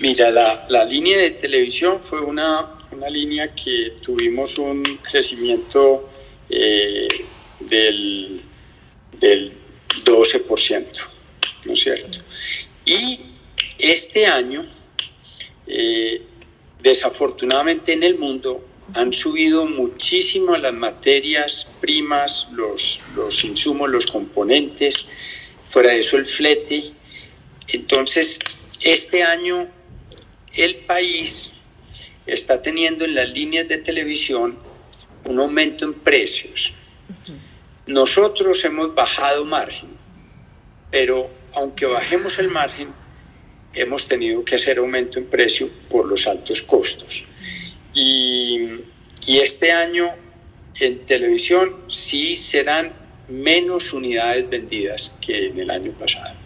Mira, la, línea de televisión fue una, línea que tuvimos un crecimiento eh, del, del 12%, ¿no es cierto? Y este año, eh, desafortunadamente en el mundo, han subido muchísimo las materias primas, los, los insumos, los componentes, fuera de eso el flete. Entonces, este año el país está teniendo en las líneas de televisión un aumento en precios. Nosotros hemos bajado margen, pero aunque bajemos el margen, hemos tenido que hacer aumento en precio por los altos costos. Y, este año en televisión sí serán menos unidades vendidas que en el año pasado.